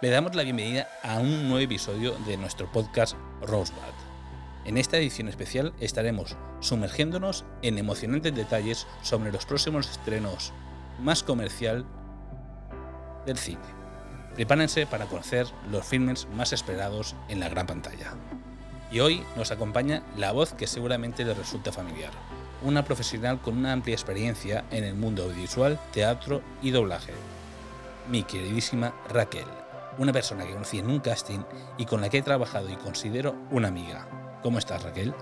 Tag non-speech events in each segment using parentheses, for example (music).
Le damos la bienvenida a un nuevo episodio de nuestro podcast Rosebud. En esta edición especial estaremos sumergiéndonos en emocionantes detalles sobre los próximos estrenos más comercial del cine. Prepárense para conocer los filmes más esperados en la gran pantalla. Y hoy nos acompaña la voz que seguramente les resulta familiar, una profesional con una amplia experiencia en el mundo audiovisual, teatro y doblaje. Mi queridísima Raquel, una persona que conocí en un casting y con la que he trabajado y considero una amiga. ¿Cómo estás, Raquel?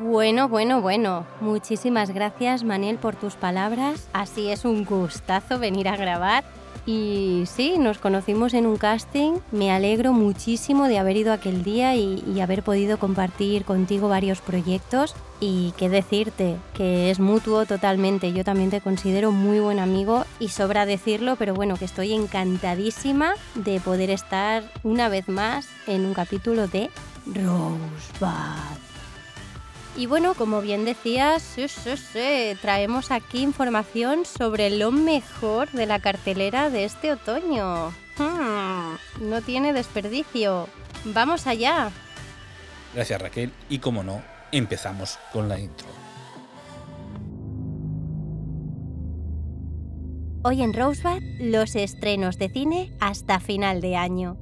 Bueno, bueno, bueno. Muchísimas gracias, Manel, por tus palabras. Así es un gustazo venir a grabar. Y sí, nos conocimos en un casting. Me alegro muchísimo de haber ido aquel día y, y haber podido compartir contigo varios proyectos. Y qué decirte, que es mutuo totalmente. Yo también te considero muy buen amigo y sobra decirlo, pero bueno, que estoy encantadísima de poder estar una vez más en un capítulo de Rosebud. Y bueno, como bien decías, sí, sí, sí, traemos aquí información sobre lo mejor de la cartelera de este otoño. Hmm, no tiene desperdicio. ¡Vamos allá! Gracias, Raquel. Y como no, empezamos con la intro. Hoy en Rosebud, los estrenos de cine hasta final de año.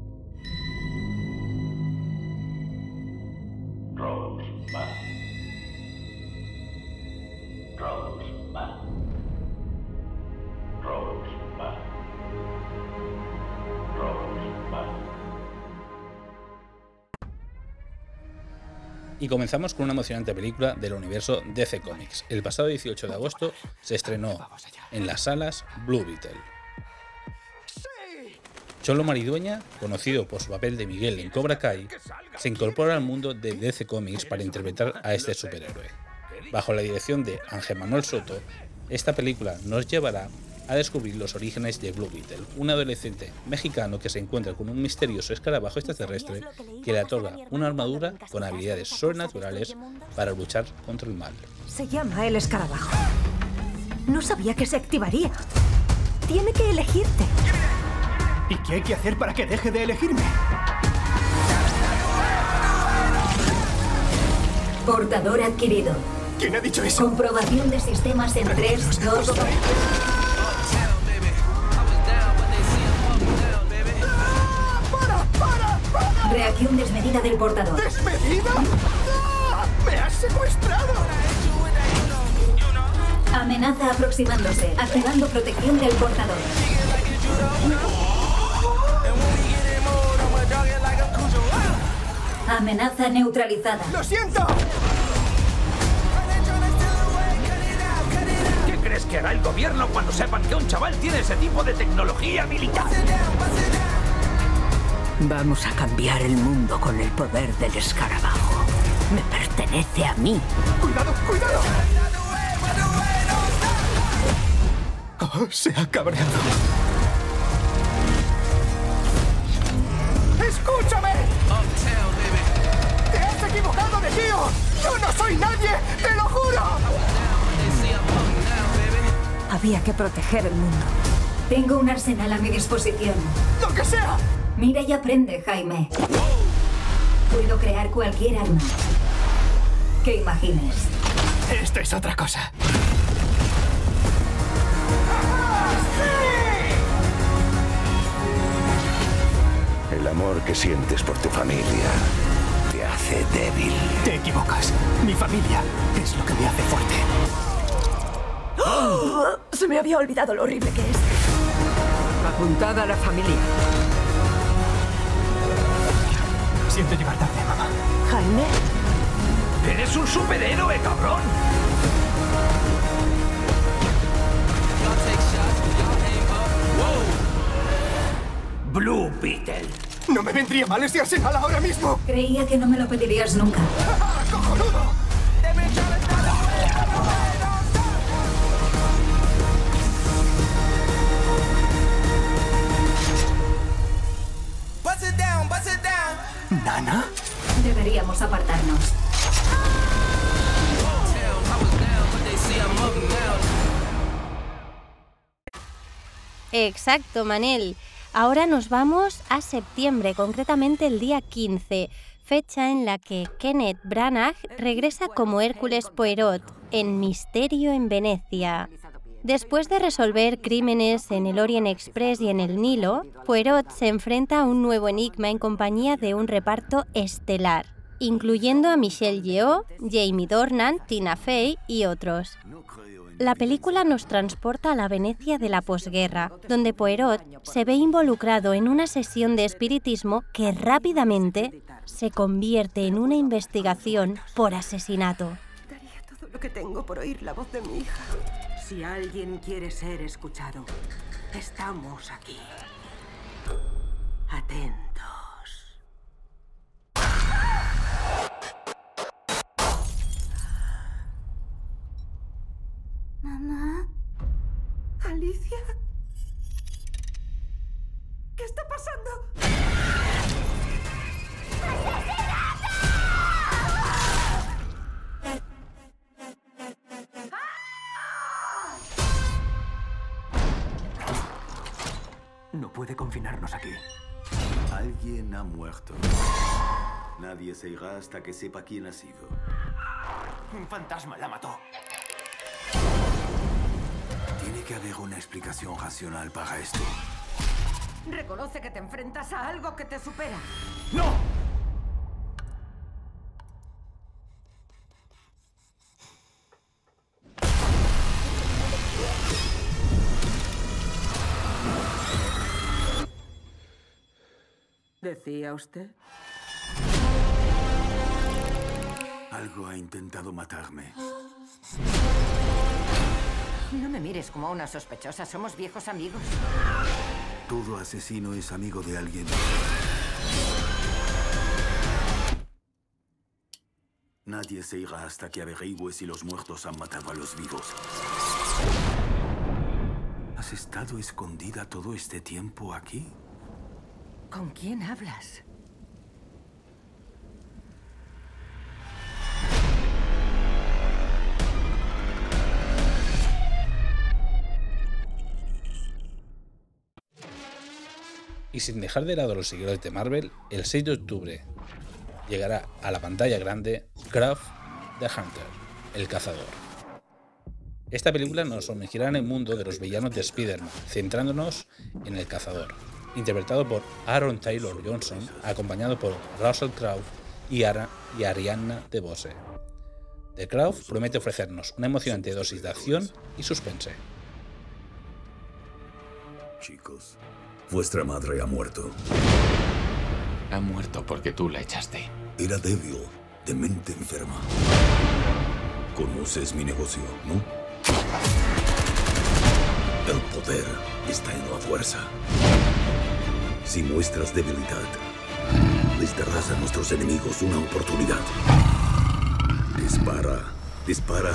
Y comenzamos con una emocionante película del universo DC Comics. El pasado 18 de agosto se estrenó en las salas Blue Beetle. Cholo Maridueña, conocido por su papel de Miguel en Cobra Kai, se incorpora al mundo de DC Comics para interpretar a este superhéroe. Bajo la dirección de Ángel Manuel Soto, esta película nos llevará a descubrir los orígenes de Blue Beetle, un adolescente mexicano que se encuentra con un misterioso escarabajo extraterrestre que le otorga una armadura con habilidades sobrenaturales para luchar contra el mal. Se llama el escarabajo. No sabía que se activaría. Tiene que elegirte. ¿Y qué hay que hacer para que deje de elegirme? Portador adquirido. ¿Quién ha dicho eso? Comprobación de sistemas en 3, 2, Reacción desmedida del portador. ¿Desmedida? ¡Ah! ¡Me has secuestrado! Amenaza aproximándose, activando protección del portador. Amenaza neutralizada. ¡Lo siento! ¿Qué crees que hará el gobierno cuando sepan que un chaval tiene ese tipo de tecnología militar? Vamos a cambiar el mundo con el poder del escarabajo. Me pertenece a mí. ¡Cuidado, cuidado! Oh, se ha cabreado. ¡Escúchame! ¡Te has equivocado de tío! ¡Yo no soy nadie! ¡Te lo juro! Había que proteger el mundo. Tengo un arsenal a mi disposición. ¡Lo que sea! Mira y aprende, Jaime. Puedo crear cualquier arma que imagines. Esto es otra cosa. El amor que sientes por tu familia te hace débil. Te equivocas. Mi familia es lo que me hace fuerte. Se me había olvidado lo horrible que es. Apuntada a la familia. Siento llegar tarde, mamá. Jaime, ¡Eres un superhéroe, cabrón! Blue Beetle. No me vendría mal ese arsenal ahora mismo. creía que no me lo pedirías nunca. (laughs) ¡Ah, cojonudo! Exacto, Manel. Ahora nos vamos a septiembre, concretamente el día 15, fecha en la que Kenneth Branagh regresa como Hércules Poirot en Misterio en Venecia. Después de resolver crímenes en el Orient Express y en el Nilo, Poirot se enfrenta a un nuevo enigma en compañía de un reparto estelar, incluyendo a Michelle Yeoh, Jamie Dornan, Tina Fey y otros. La película nos transporta a la Venecia de la posguerra, donde Poirot se ve involucrado en una sesión de espiritismo que rápidamente se convierte en una investigación por asesinato. Daría todo lo que tengo por oír la voz de mi hija. Si alguien quiere ser escuchado, estamos aquí. Atentos. Mamá. Alicia. ¿Qué está pasando? No puede confinarnos aquí. Alguien ha muerto. Nadie se irá hasta que sepa quién ha sido. Un fantasma la mató. Que haber una explicación racional para esto. Reconoce que te enfrentas a algo que te supera. ¡No! ¿Decía usted? Algo ha intentado matarme. No me mires como a una sospechosa. Somos viejos amigos. Todo asesino es amigo de alguien. Nadie se irá hasta que averigüe si los muertos han matado a los vivos. ¿Has estado escondida todo este tiempo aquí? ¿Con quién hablas? Y sin dejar de lado los seguidores de Marvel, el 6 de octubre llegará a la pantalla grande Craft the Hunter, el cazador. Esta película nos sumergirá en el mundo de los villanos de Spider-Man, centrándonos en el cazador, interpretado por Aaron Taylor Johnson, acompañado por Russell Crowe y, Ara y Arianna DeBose. The Crow promete ofrecernos una emocionante dosis de acción y suspense. Chicos, vuestra madre ha muerto. Ha muerto porque tú la echaste. Era débil, de mente enferma. Conoces mi negocio, ¿no? El poder está en la fuerza. Si muestras debilidad, les darás a nuestros enemigos una oportunidad. Dispara, dispara.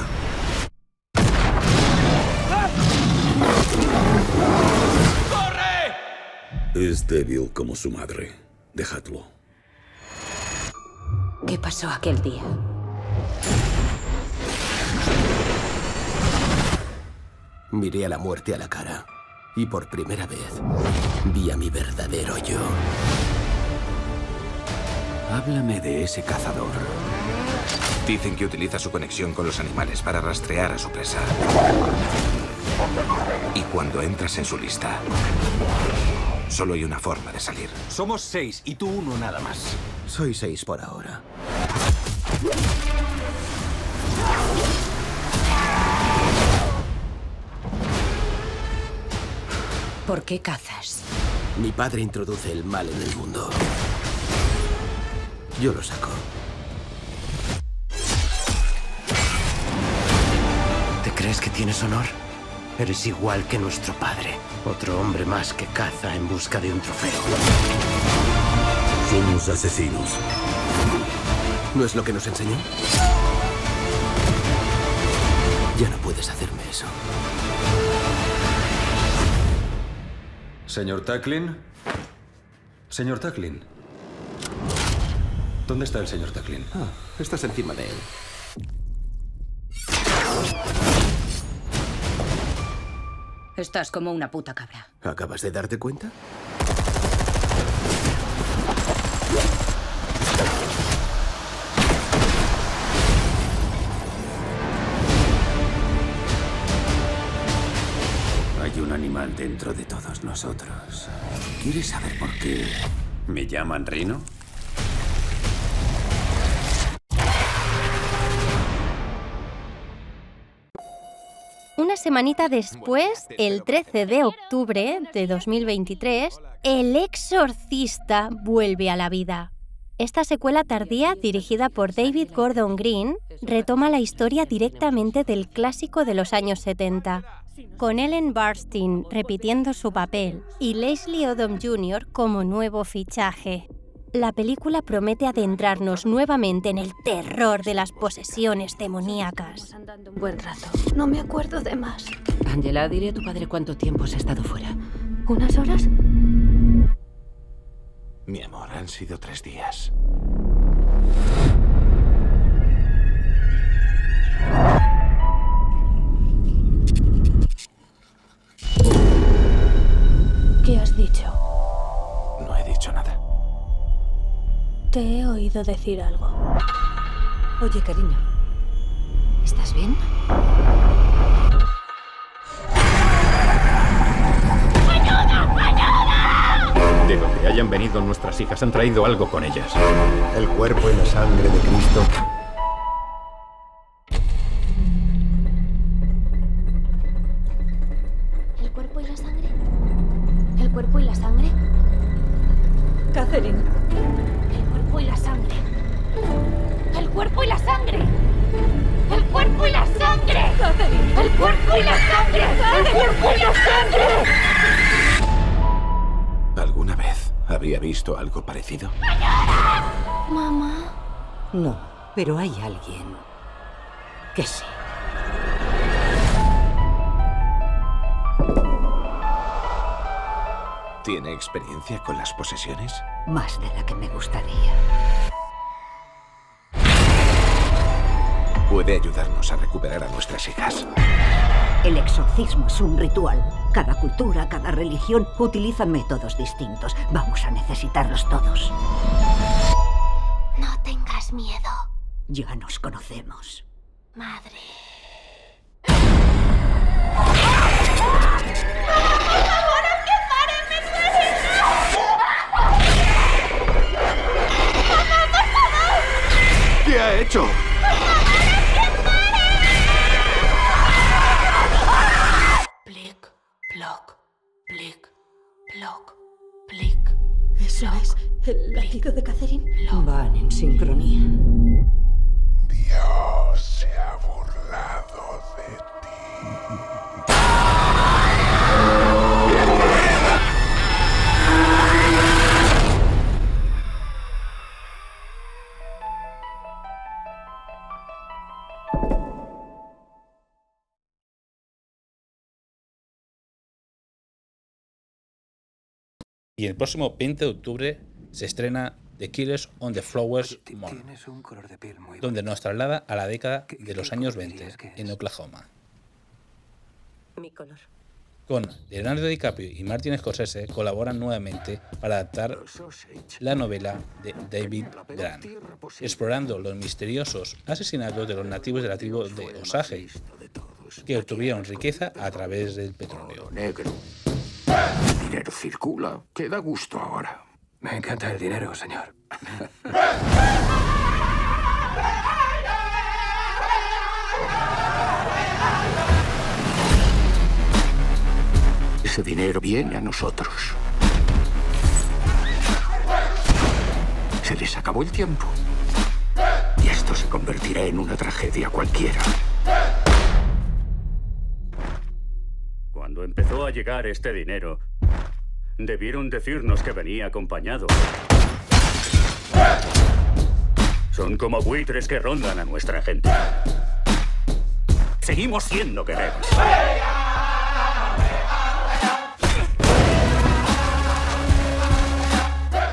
Es débil como su madre. Dejadlo. ¿Qué pasó aquel día? Miré a la muerte a la cara y por primera vez vi a mi verdadero yo. Háblame de ese cazador. Dicen que utiliza su conexión con los animales para rastrear a su presa. Y cuando entras en su lista, solo hay una forma de salir. Somos seis y tú uno nada más. Soy seis por ahora. ¿Por qué cazas? Mi padre introduce el mal en el mundo. Yo lo saco. ¿Te crees que tienes honor? Eres igual que nuestro padre. Otro hombre más que caza en busca de un trofeo. Somos asesinos. ¿No es lo que nos enseñó? Ya no puedes hacerme eso. Señor Tacklin. Señor Tacklin. ¿Dónde está el señor Tacklin? Ah, estás encima de él. Estás como una puta cabra. ¿Acabas de darte cuenta? Hay un animal dentro de todos nosotros. ¿Quieres saber por qué me llaman Rino? Semanita después, el 13 de octubre de 2023, El Exorcista vuelve a la vida. Esta secuela tardía, dirigida por David Gordon Green, retoma la historia directamente del clásico de los años 70, con Ellen Burstyn repitiendo su papel y Leslie Odom Jr. como nuevo fichaje. La película promete adentrarnos nuevamente en el terror de las posesiones demoníacas. Un buen rato. No me acuerdo de más. Angela, diré a tu padre cuánto tiempo has estado fuera. ¿Unas horas? Mi amor, han sido tres días. ¿Qué has dicho? Te he oído decir algo. Oye, cariño. ¿Estás bien? De donde hayan venido nuestras hijas han traído algo con ellas. El cuerpo y la sangre de Cristo. ¿El cuerpo y la sangre? ¿El cuerpo y la sangre? Catherine. El cuerpo y la sangre. El cuerpo y la sangre. El cuerpo y la sangre. El cuerpo y la sangre. El cuerpo y la sangre. ¿Alguna vez habría visto algo parecido? Mamá. No, pero hay alguien que sí. ¿Tiene experiencia con las posesiones? Más de la que me gustaría. Puede ayudarnos a recuperar a nuestras hijas. El exorcismo es un ritual. Cada cultura, cada religión utiliza métodos distintos. Vamos a necesitarlos todos. No tengas miedo, Ya nos conocemos. madre. Y el próximo 20 de octubre se estrena The Killers on the Flowers Moon, Tienes un color de piel muy donde nos traslada a la década de los años color 20 dirías que en? Oklahoma, Mi color. con Leonardo DiCaprio y Martin Scorsese colaboran nuevamente para adaptar la novela de David Grant, explorando los misteriosos asesinatos de los nativos de la tribu de Osage, que obtuvieron riqueza a través del petróleo. Dinero circula. Que da gusto ahora. Me encanta el dinero, señor. Ese dinero viene a nosotros. Se les acabó el tiempo. Y esto se convertirá en una tragedia cualquiera. Cuando empezó a llegar este dinero, debieron decirnos que venía acompañado. Son como buitres que rondan a nuestra gente. Seguimos siendo guerreros.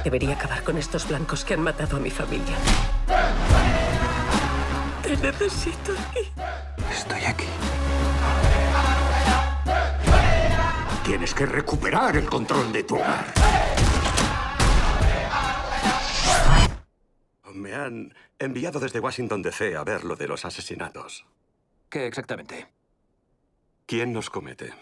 Debería acabar con estos blancos que han matado a mi familia. Te necesito aquí. Estoy aquí. Tienes que recuperar el control de tu hogar. Me han enviado desde Washington DC a ver lo de los asesinatos. ¿Qué exactamente? ¿Quién los comete?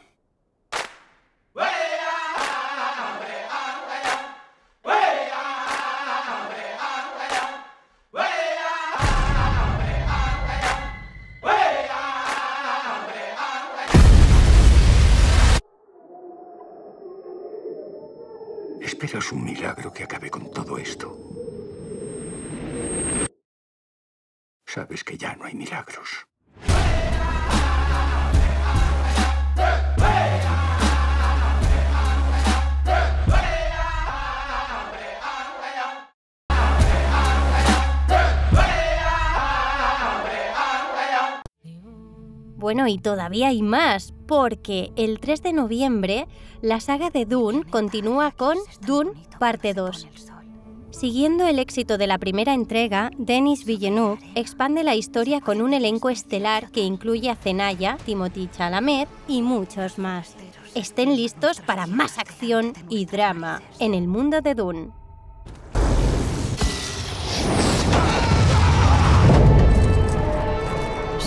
Hagas un milagro que acabe con todo esto. Sabes que ya no hay milagros. Bueno, y todavía hay más, porque el 3 de noviembre la saga de Dune continúa con Dune Parte 2. Siguiendo el éxito de la primera entrega, Denis Villeneuve expande la historia con un elenco estelar que incluye a Zendaya, Timothy Chalamet y muchos más. Estén listos para más acción y drama en el mundo de Dune.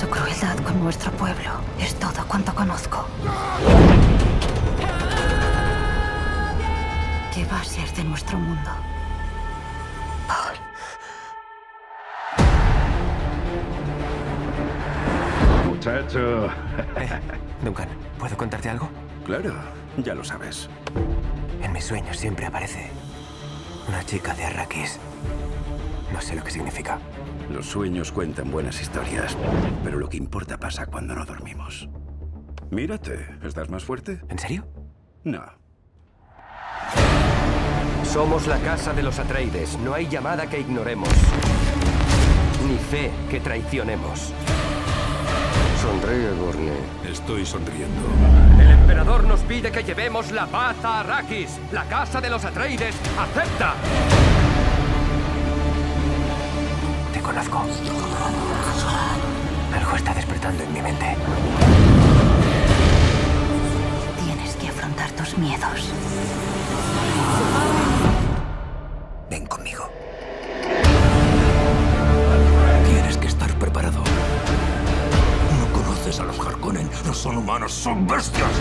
Su crueldad con nuestro pueblo es todo cuanto conozco. ¿Qué va a ser de nuestro mundo? Paul. Muchacho. Duncan, ¿puedo contarte algo? Claro, ya lo sabes. En mis sueños siempre aparece una chica de Arrakis. No sé lo que significa. Los sueños cuentan buenas historias, pero lo que importa pasa cuando no dormimos. Mírate, ¿estás más fuerte? ¿En serio? No. Somos la casa de los Atreides. No hay llamada que ignoremos. Ni fe que traicionemos. Sonríe, Gurney. Estoy sonriendo. El emperador nos pide que llevemos la paz a Arrakis. La casa de los Atreides acepta. Conozco. Algo está despertando en mi mente. Tienes que afrontar tus miedos. Ven conmigo. Tienes que estar preparado. No conoces a los Harkonnen. No son humanos, son bestias.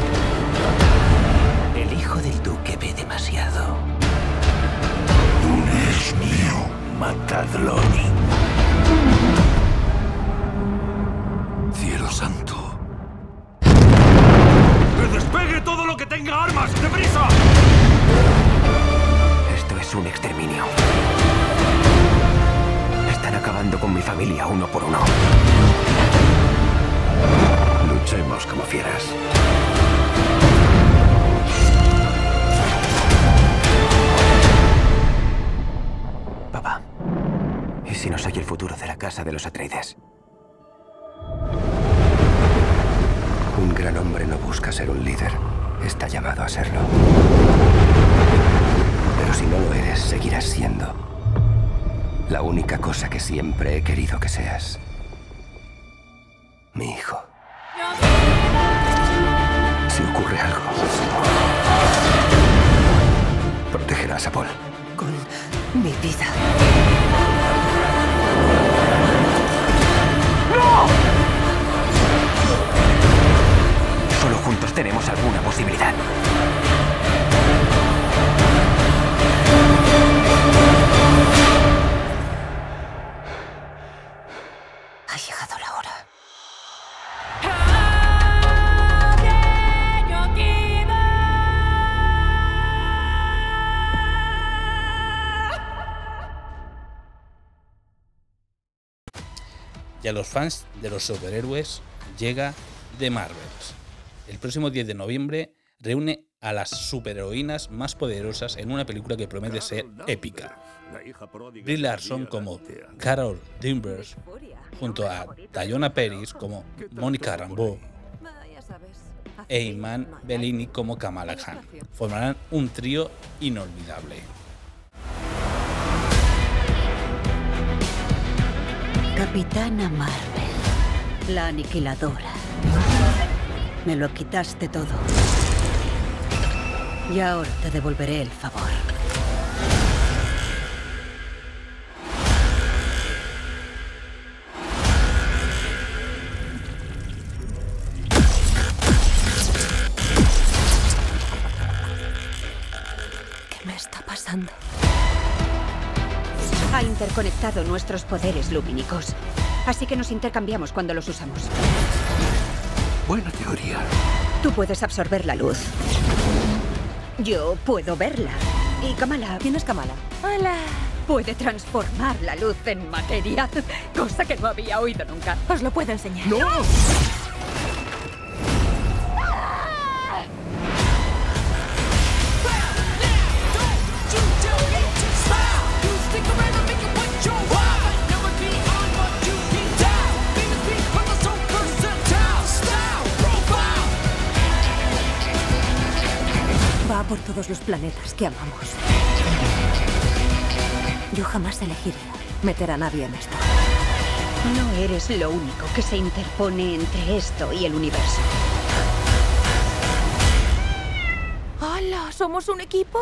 El hijo del duque ve demasiado. Dune es mío. Matadlo. Acabando con mi familia uno por uno. Luchemos como fieras. Papá, ¿y si no soy el futuro de la casa de los Atreides? Un gran hombre no busca ser un líder. Está llamado a serlo. Pero si no lo eres, seguirás siendo la única cosa que siempre he querido que seas. Mi hijo. Si ocurre algo, protegerás a Paul. Con mi vida. Solo juntos tenemos alguna posibilidad. A los fans de los superhéroes llega The Marvels. El próximo 10 de noviembre reúne a las superheroínas más poderosas en una película que promete ser épica. Brie Larson como Carol Danvers, junto a Diana Peris como Mónica Rambeau e Iman Bellini como Kamala Khan. Formarán un trío inolvidable. Capitana Marvel, la aniquiladora. Me lo quitaste todo. Y ahora te devolveré el favor. ¿Qué me está pasando? Ha interconectado nuestros poderes lumínicos. Así que nos intercambiamos cuando los usamos. Buena teoría. Tú puedes absorber la luz. Yo puedo verla. ¿Y Kamala? ¿Quién es Kamala? Hola. Puede transformar la luz en materia, cosa que no había oído nunca. Os lo puedo enseñar. ¡No! Todos los planetas que amamos. Yo jamás elegiría meter a nadie en esto. No eres lo único que se interpone entre esto y el universo. ¡Hala! ¿Somos un equipo?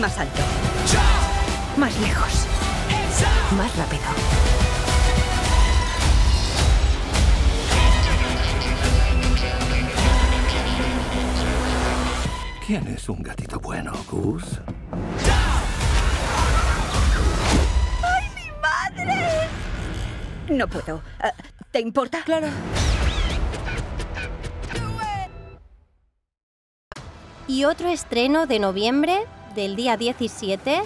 Más alto. Más lejos. Más rápido. ¿Quién es un gatito bueno, Gus? ¡Ay, mi madre! No puedo. Ah, ¿Te importa? Claro. Y otro estreno de noviembre, del día 17,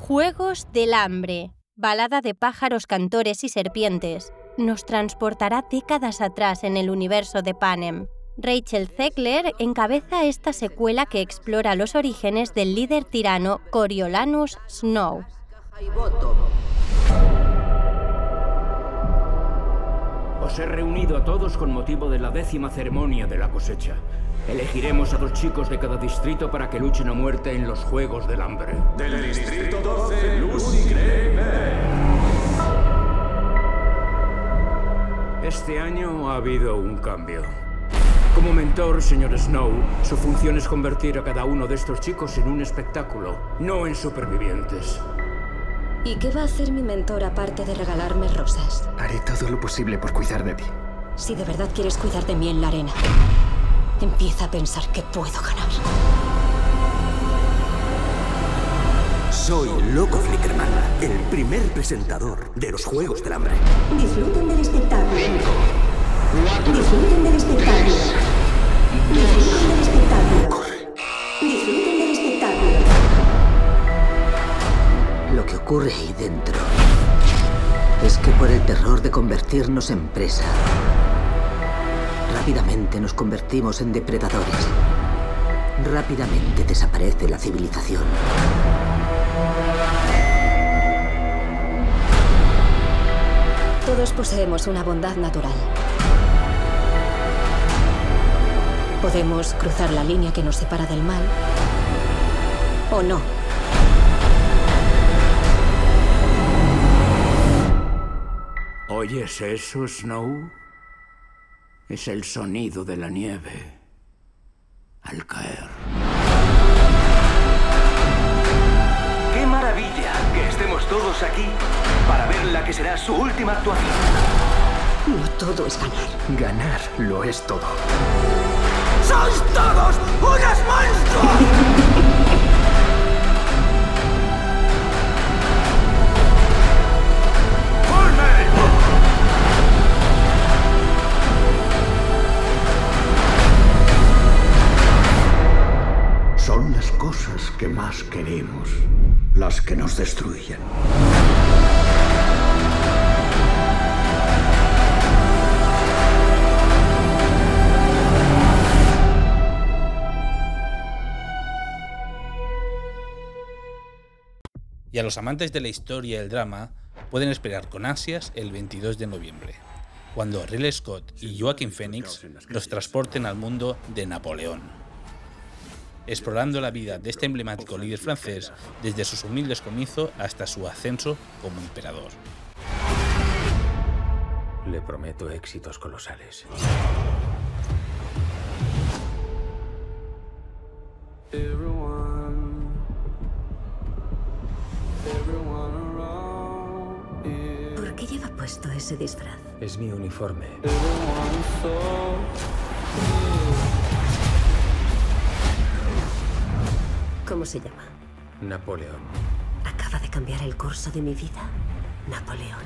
Juegos del Hambre, balada de pájaros, cantores y serpientes, nos transportará décadas atrás en el universo de Panem. Rachel Zegler encabeza esta secuela que explora los orígenes del líder tirano Coriolanus Snow. Os he reunido a todos con motivo de la décima ceremonia de la cosecha. Elegiremos a dos chicos de cada distrito para que luchen a muerte en los Juegos del Hambre. Del distrito 12, Lucy Este año ha habido un cambio. Como mentor, señor Snow, su función es convertir a cada uno de estos chicos en un espectáculo, no en supervivientes. ¿Y qué va a hacer mi mentor aparte de regalarme rosas? Haré todo lo posible por cuidar de ti. Si de verdad quieres cuidar de mí en la arena, empieza a pensar que puedo ganar. Soy Loco Flickerman, el primer presentador de los Juegos del Hambre. Disfruten del espectáculo. Disfruten del espectáculo. Disfruten del espectáculo. Lo que ocurre ahí dentro es que por el terror de convertirnos en presa, rápidamente nos convertimos en depredadores. Rápidamente desaparece la civilización. Todos poseemos una bondad natural. Podemos cruzar la línea que nos separa del mal o no. ¿Oyes eso, Snow? Es el sonido de la nieve al caer. ¡Qué maravilla que estemos todos aquí para ver la que será su última actuación! No todo es ganar. Ganar lo es todo. ¡Sois todos unos monstruos! Son las cosas que más queremos las que nos destruyen. A los amantes de la historia y el drama pueden esperar con ansias el 22 de noviembre, cuando Ridley Scott y Joaquin Phoenix los transporten al mundo de Napoleón, explorando la vida de este emblemático líder francés desde sus humildes comienzos hasta su ascenso como emperador. Le prometo éxitos colosales. ¿Por qué lleva puesto ese disfraz? Es mi uniforme. ¿Cómo se llama? Napoleón. Acaba de cambiar el curso de mi vida. Napoleón.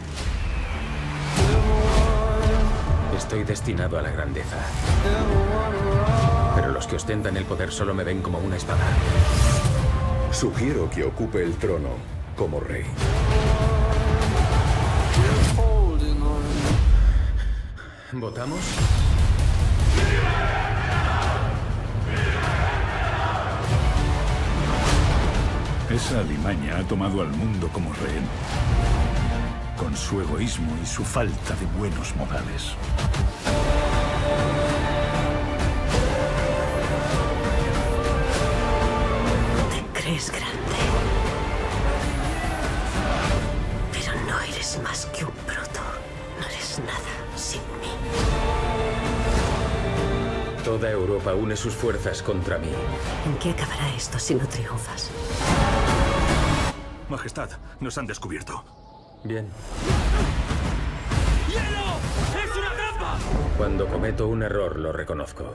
Estoy destinado a la grandeza. Pero los que ostentan el poder solo me ven como una espada. Sugiero que ocupe el trono como rey. ¿Votamos? Esa alimaña ha tomado al mundo como rehén, con su egoísmo y su falta de buenos modales. Te crees grande. Toda Europa une sus fuerzas contra mí. ¿En qué acabará esto si no triunfas? Majestad, nos han descubierto. Bien. ¡Hielo! ¡Es una trampa! Cuando cometo un error lo reconozco.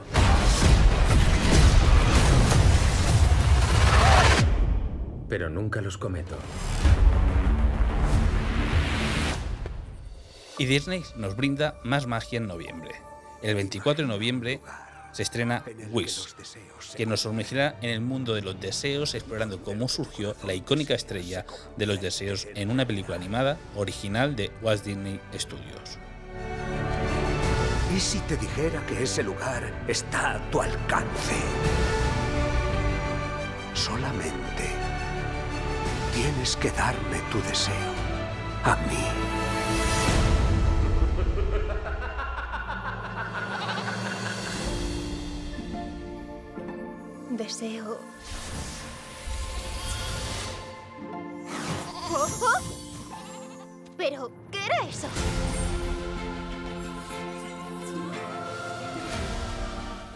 Pero nunca los cometo. Y Disney nos brinda más magia en noviembre. El 24 de noviembre se estrena Wish, que nos sumergirá en el mundo de los deseos explorando cómo surgió la icónica estrella de los deseos en una película animada original de Walt Disney Studios. ¿Y si te dijera que ese lugar está a tu alcance? Solamente tienes que darme tu deseo. A mí. Deseo... ¿Ojo? ¿Pero qué era eso?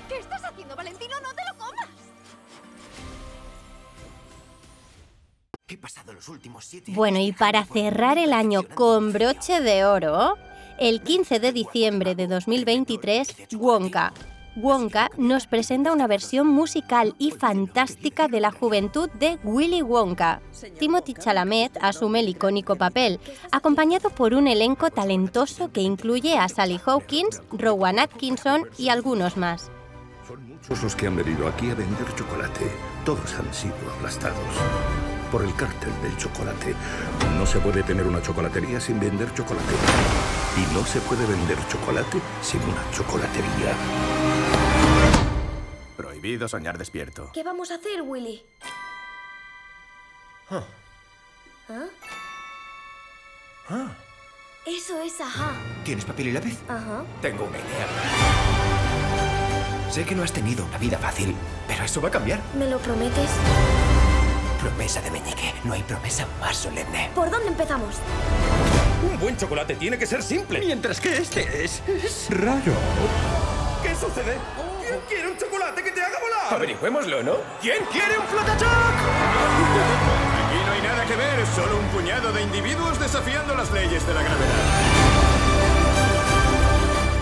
¿Qué estás haciendo, Valentino? ¡No te lo comas! ¿Qué ha pasado los últimos siete Bueno, y para cerrar el año con broche de oro, el 15 de diciembre de 2023, Wonka. Wonka nos presenta una versión musical y fantástica de la juventud de Willy Wonka. Timothy Chalamet asume el icónico papel, acompañado por un elenco talentoso que incluye a Sally Hawkins, Rowan Atkinson y algunos más. Muchos los que han venido aquí a vender chocolate. Todos han sido aplastados por el cártel del chocolate. No se puede tener una chocolatería sin vender chocolate. Y no se puede vender chocolate sin una chocolatería. Prohibido soñar despierto. ¿Qué vamos a hacer, Willy? Ah. ¿Ah? Ah. Eso es ajá. ¿Tienes papel y lápiz? Ajá. Tengo una idea. Sé que no has tenido una vida fácil, pero eso va a cambiar. ¿Me lo prometes? Promesa de meñique. No hay promesa más solemne. ¿Por dónde empezamos? Un buen chocolate tiene que ser simple. Mientras que este es... es raro. ¿Qué sucede? ¿Quién quiere un chocolate que te haga? Averigüémoslo, ¿no? ¿Quién quiere un flotachoc? Aquí no hay nada que ver, solo un puñado de individuos desafiando las leyes de la gravedad.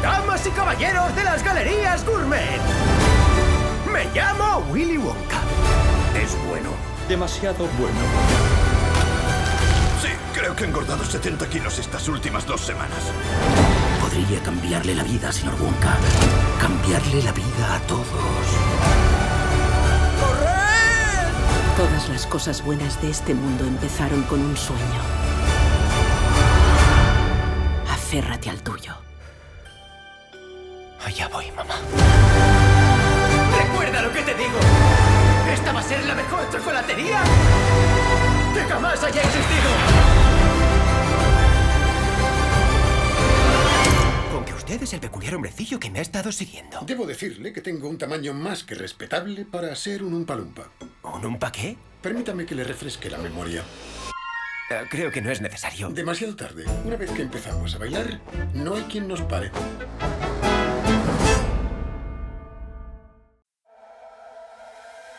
Damas y caballeros de las galerías gourmet. Me llamo Willy Wonka. Es bueno. Demasiado bueno. Sí, creo que he engordado 70 kilos estas últimas dos semanas. Podría cambiarle la vida, señor Wonka. Cambiarle la vida a todos. Todas las cosas buenas de este mundo empezaron con un sueño. Aférrate al tuyo. Allá voy, mamá. ¡Recuerda lo que te digo! ¡Esta va a ser la mejor chocolatería que jamás haya existido! Con que usted es el peculiar hombrecillo que me ha estado siguiendo. Debo decirle que tengo un tamaño más que respetable para ser un Umpalumpa. ¿Un Umpa qué? Permítame que le refresque la memoria. Eh, creo que no es necesario. Demasiado tarde. Una vez que empezamos a bailar, no hay quien nos pare.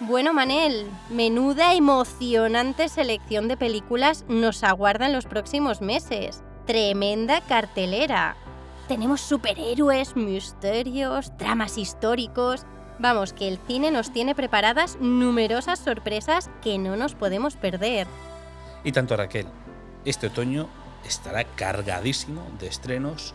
Bueno, Manel, menuda emocionante selección de películas nos aguarda en los próximos meses. Tremenda cartelera. Tenemos superhéroes, misterios, dramas históricos. Vamos, que el cine nos tiene preparadas numerosas sorpresas que no nos podemos perder. Y tanto Raquel, este otoño estará cargadísimo de estrenos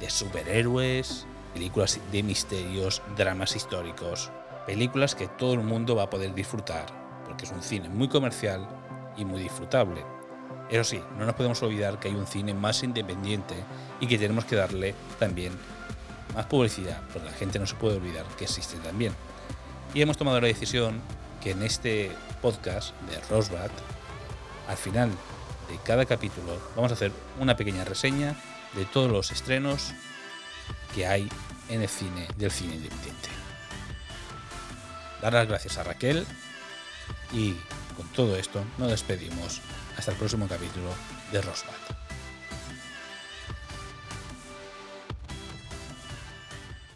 de superhéroes, películas de misterios, dramas históricos, películas que todo el mundo va a poder disfrutar, porque es un cine muy comercial y muy disfrutable. Eso sí, no nos podemos olvidar que hay un cine más independiente y que tenemos que darle también más publicidad, porque la gente no se puede olvidar que existe también. Y hemos tomado la decisión que en este podcast de Rosebud, al final de cada capítulo, vamos a hacer una pequeña reseña de todos los estrenos que hay en el cine del cine independiente. Dar las gracias a Raquel y con todo esto nos despedimos hasta el próximo capítulo de Rosebud.